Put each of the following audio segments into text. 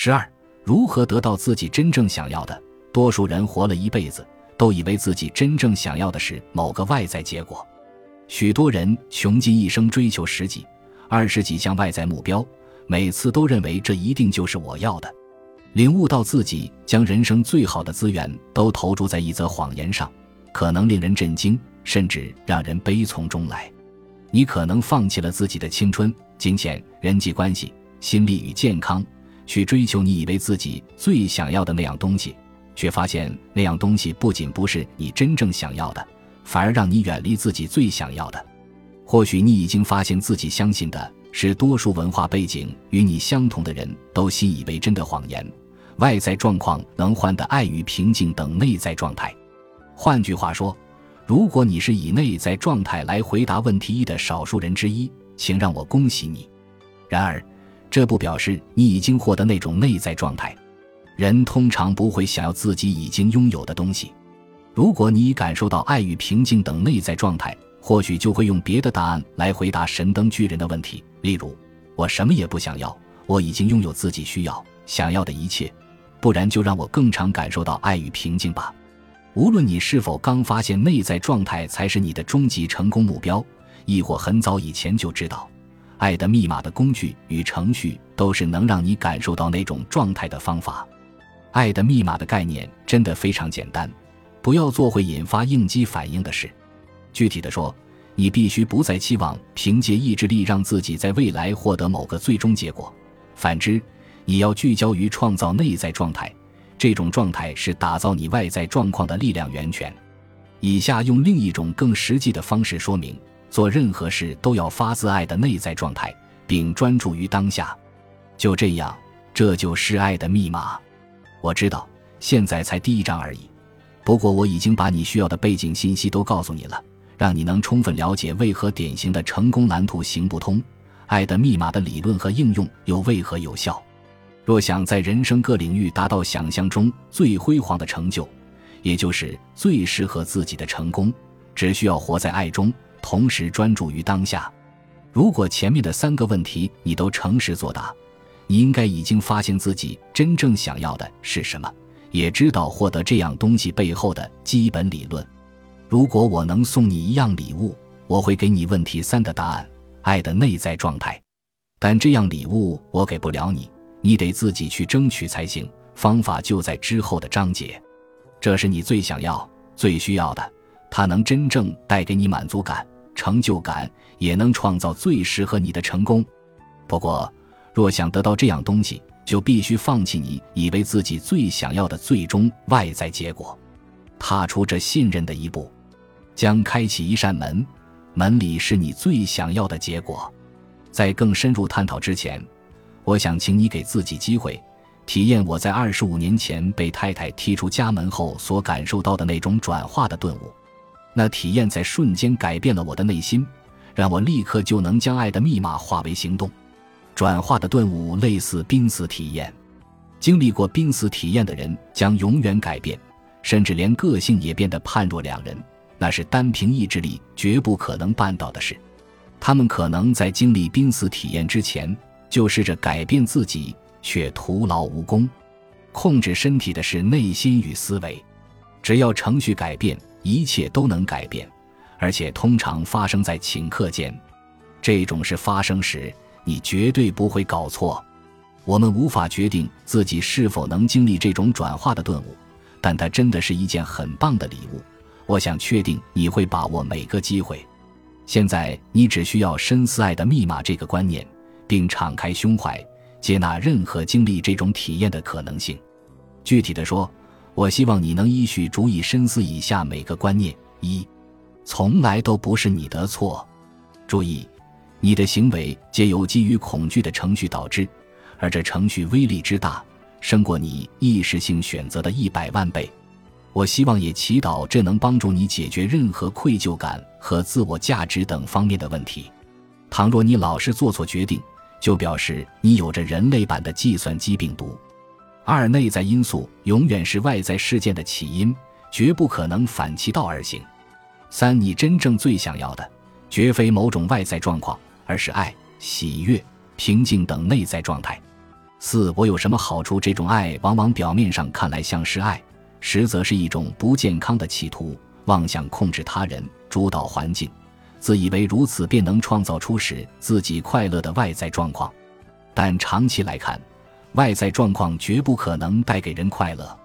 十二，如何得到自己真正想要的？多数人活了一辈子，都以为自己真正想要的是某个外在结果。许多人穷尽一生追求十几、二十几项外在目标，每次都认为这一定就是我要的。领悟到自己将人生最好的资源都投注在一则谎言上，可能令人震惊，甚至让人悲从中来。你可能放弃了自己的青春、金钱、人际关系、心力与健康，去追求你以为自己最想要的那样东西，却发现那样东西不仅不是你真正想要的。反而让你远离自己最想要的。或许你已经发现自己相信的是多数文化背景与你相同的人都信以为真的谎言：外在状况能换得爱与平静等内在状态。换句话说，如果你是以内在状态来回答问题一的少数人之一，请让我恭喜你。然而，这不表示你已经获得那种内在状态。人通常不会想要自己已经拥有的东西。如果你已感受到爱与平静等内在状态，或许就会用别的答案来回答神灯巨人的问题。例如，我什么也不想要，我已经拥有自己需要、想要的一切。不然，就让我更常感受到爱与平静吧。无论你是否刚发现内在状态才是你的终极成功目标，亦或很早以前就知道，爱的密码的工具与程序都是能让你感受到那种状态的方法。爱的密码的概念真的非常简单。不要做会引发应激反应的事。具体的说，你必须不再期望凭借意志力让自己在未来获得某个最终结果。反之，你要聚焦于创造内在状态，这种状态是打造你外在状况的力量源泉。以下用另一种更实际的方式说明：做任何事都要发自爱的内在状态，并专注于当下。就这样，这就是爱的密码。我知道，现在才第一章而已。不过我已经把你需要的背景信息都告诉你了，让你能充分了解为何典型的成功蓝图行不通，爱的密码的理论和应用又为何有效。若想在人生各领域达到想象中最辉煌的成就，也就是最适合自己的成功，只需要活在爱中，同时专注于当下。如果前面的三个问题你都诚实作答，你应该已经发现自己真正想要的是什么。也知道获得这样东西背后的基本理论。如果我能送你一样礼物，我会给你问题三的答案：爱的内在状态。但这样礼物我给不了你，你得自己去争取才行。方法就在之后的章节。这是你最想要、最需要的，它能真正带给你满足感、成就感，也能创造最适合你的成功。不过，若想得到这样东西，就必须放弃你以为自己最想要的最终外在结果，踏出这信任的一步，将开启一扇门，门里是你最想要的结果。在更深入探讨之前，我想请你给自己机会，体验我在二十五年前被太太踢出家门后所感受到的那种转化的顿悟。那体验在瞬间改变了我的内心，让我立刻就能将爱的密码化为行动。转化的顿悟类似濒死体验，经历过濒死体验的人将永远改变，甚至连个性也变得判若两人。那是单凭意志力绝不可能办到的事。他们可能在经历濒死体验之前就试着改变自己，却徒劳无功。控制身体的是内心与思维，只要程序改变，一切都能改变，而且通常发生在顷刻间。这种事发生时。你绝对不会搞错。我们无法决定自己是否能经历这种转化的顿悟，但它真的是一件很棒的礼物。我想确定你会把握每个机会。现在你只需要深思“爱的密码”这个观念，并敞开胸怀，接纳任何经历这种体验的可能性。具体的说，我希望你能依序逐一深思以下每个观念：一，从来都不是你的错。注意。你的行为皆由基于恐惧的程序导致，而这程序威力之大，胜过你意识性选择的一百万倍。我希望也祈祷这能帮助你解决任何愧疚感和自我价值等方面的问题。倘若你老是做错决定，就表示你有着人类版的计算机病毒。二、内在因素永远是外在事件的起因，绝不可能反其道而行。三、你真正最想要的，绝非某种外在状况。而是爱、喜悦、平静等内在状态。四，我有什么好处？这种爱往往表面上看来像是爱，实则是一种不健康的企图，妄想控制他人，主导环境，自以为如此便能创造出使自己快乐的外在状况。但长期来看，外在状况绝不可能带给人快乐。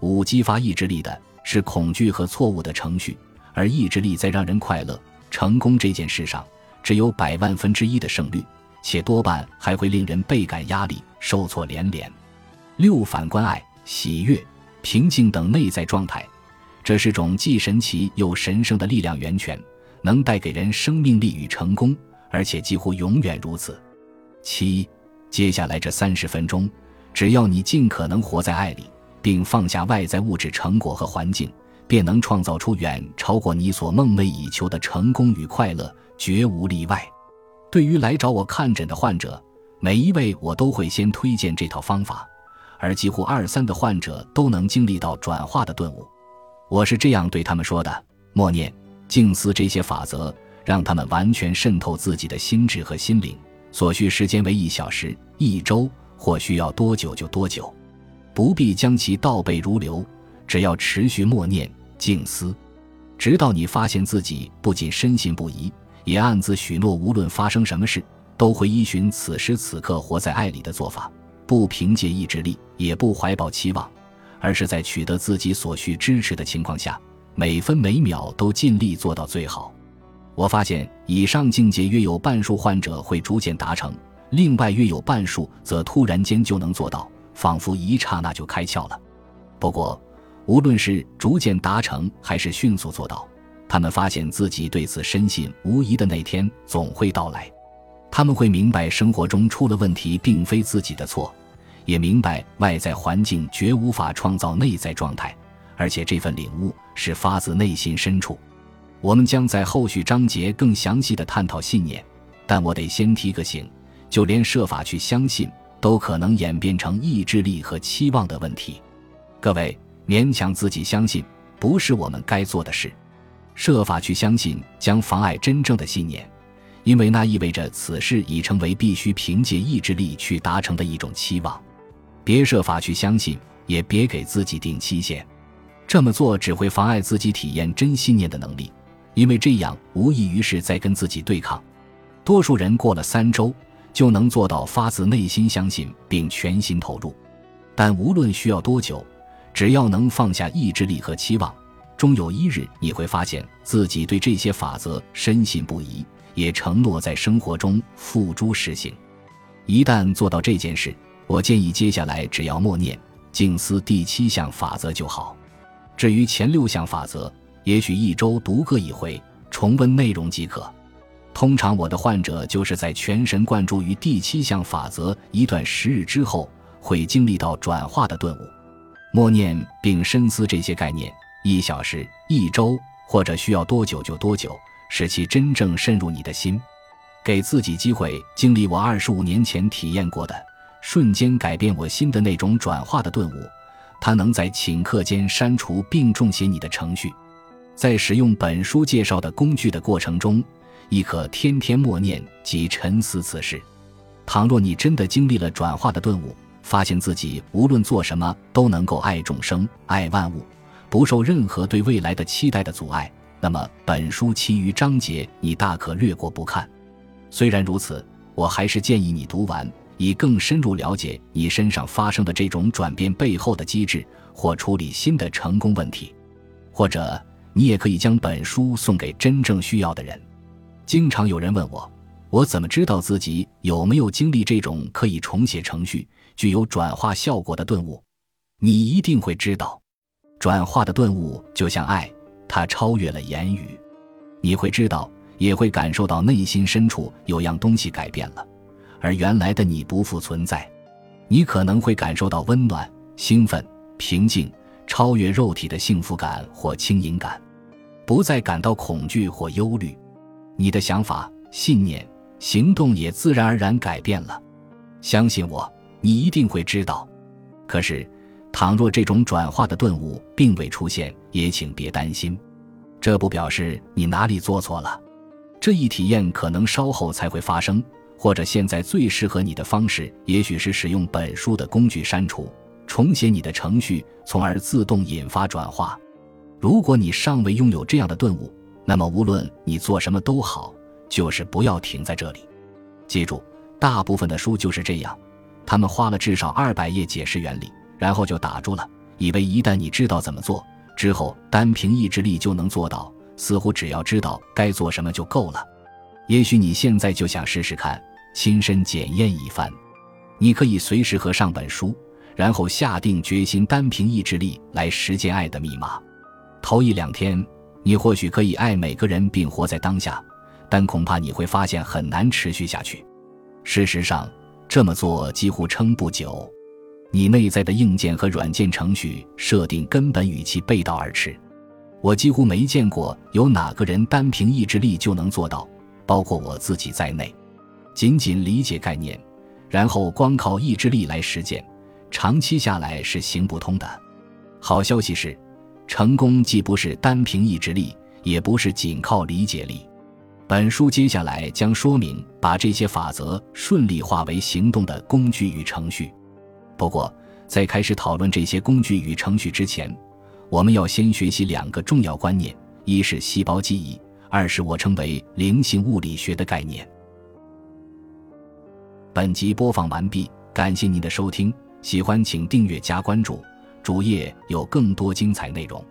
五，激发意志力的是恐惧和错误的程序，而意志力在让人快乐、成功这件事上，只有百万分之一的胜率。且多半还会令人倍感压力、受挫连连。六反观爱、喜悦、平静等内在状态，这是种既神奇又神圣的力量源泉，能带给人生命力与成功，而且几乎永远如此。七，接下来这三十分钟，只要你尽可能活在爱里，并放下外在物质成果和环境，便能创造出远超过你所梦寐以求的成功与快乐，绝无例外。对于来找我看诊的患者，每一位我都会先推荐这套方法，而几乎二三的患者都能经历到转化的顿悟。我是这样对他们说的：默念、静思这些法则，让他们完全渗透自己的心智和心灵。所需时间为一小时、一周，或需要多久就多久，不必将其倒背如流，只要持续默念、静思，直到你发现自己不仅深信不疑。也暗自许诺，无论发生什么事，都会依循此时此刻活在爱里的做法，不凭借意志力，也不怀抱期望，而是在取得自己所需支持的情况下，每分每秒都尽力做到最好。我发现，以上境界约有半数患者会逐渐达成，另外约有半数则突然间就能做到，仿佛一刹那就开窍了。不过，无论是逐渐达成，还是迅速做到。他们发现自己对此深信无疑的那天总会到来，他们会明白生活中出了问题并非自己的错，也明白外在环境绝无法创造内在状态，而且这份领悟是发自内心深处。我们将在后续章节更详细的探讨信念，但我得先提个醒：就连设法去相信，都可能演变成意志力和期望的问题。各位，勉强自己相信，不是我们该做的事。设法去相信将妨碍真正的信念，因为那意味着此事已成为必须凭借意志力去达成的一种期望。别设法去相信，也别给自己定期限，这么做只会妨碍自己体验真信念的能力，因为这样无异于是在跟自己对抗。多数人过了三周就能做到发自内心相信并全心投入，但无论需要多久，只要能放下意志力和期望。终有一日，你会发现自己对这些法则深信不疑，也承诺在生活中付诸实行。一旦做到这件事，我建议接下来只要默念、静思第七项法则就好。至于前六项法则，也许一周读个一回，重温内容即可。通常我的患者就是在全神贯注于第七项法则一段时日之后，会经历到转化的顿悟。默念并深思这些概念。一小时、一周，或者需要多久就多久，使其真正渗入你的心。给自己机会经历我二十五年前体验过的瞬间改变我心的那种转化的顿悟。它能在顷刻间删除并重写你的程序。在使用本书介绍的工具的过程中，亦可天天默念及沉思此事。倘若你真的经历了转化的顿悟，发现自己无论做什么都能够爱众生、爱万物。不受任何对未来的期待的阻碍，那么本书其余章节你大可略过不看。虽然如此，我还是建议你读完，以更深入了解你身上发生的这种转变背后的机制，或处理新的成功问题。或者，你也可以将本书送给真正需要的人。经常有人问我，我怎么知道自己有没有经历这种可以重写程序、具有转化效果的顿悟？你一定会知道。转化的顿悟就像爱，它超越了言语。你会知道，也会感受到内心深处有样东西改变了，而原来的你不复存在。你可能会感受到温暖、兴奋、平静，超越肉体的幸福感或轻盈感，不再感到恐惧或忧虑。你的想法、信念、行动也自然而然改变了。相信我，你一定会知道。可是。倘若这种转化的顿悟并未出现，也请别担心，这不表示你哪里做错了。这一体验可能稍后才会发生，或者现在最适合你的方式，也许是使用本书的工具删除、重写你的程序，从而自动引发转化。如果你尚未拥有这样的顿悟，那么无论你做什么都好，就是不要停在这里。记住，大部分的书就是这样，他们花了至少二百页解释原理，然后就打住了，以为一旦你知道怎么做之后，单凭意志力就能做到，似乎只要知道该做什么就够了。也许你现在就想试试看。亲身检验一番，你可以随时合上本书，然后下定决心，单凭意志力来实践爱的密码。头一两天，你或许可以爱每个人并活在当下，但恐怕你会发现很难持续下去。事实上，这么做几乎撑不久。你内在的硬件和软件程序设定根本与其背道而驰。我几乎没见过有哪个人单凭意志力就能做到，包括我自己在内。仅仅理解概念，然后光靠意志力来实践，长期下来是行不通的。好消息是，成功既不是单凭意志力，也不是仅靠理解力。本书接下来将说明把这些法则顺利化为行动的工具与程序。不过，在开始讨论这些工具与程序之前，我们要先学习两个重要观念：一是细胞记忆，二是我称为灵性物理学的概念。本集播放完毕，感谢您的收听，喜欢请订阅加关注，主页有更多精彩内容。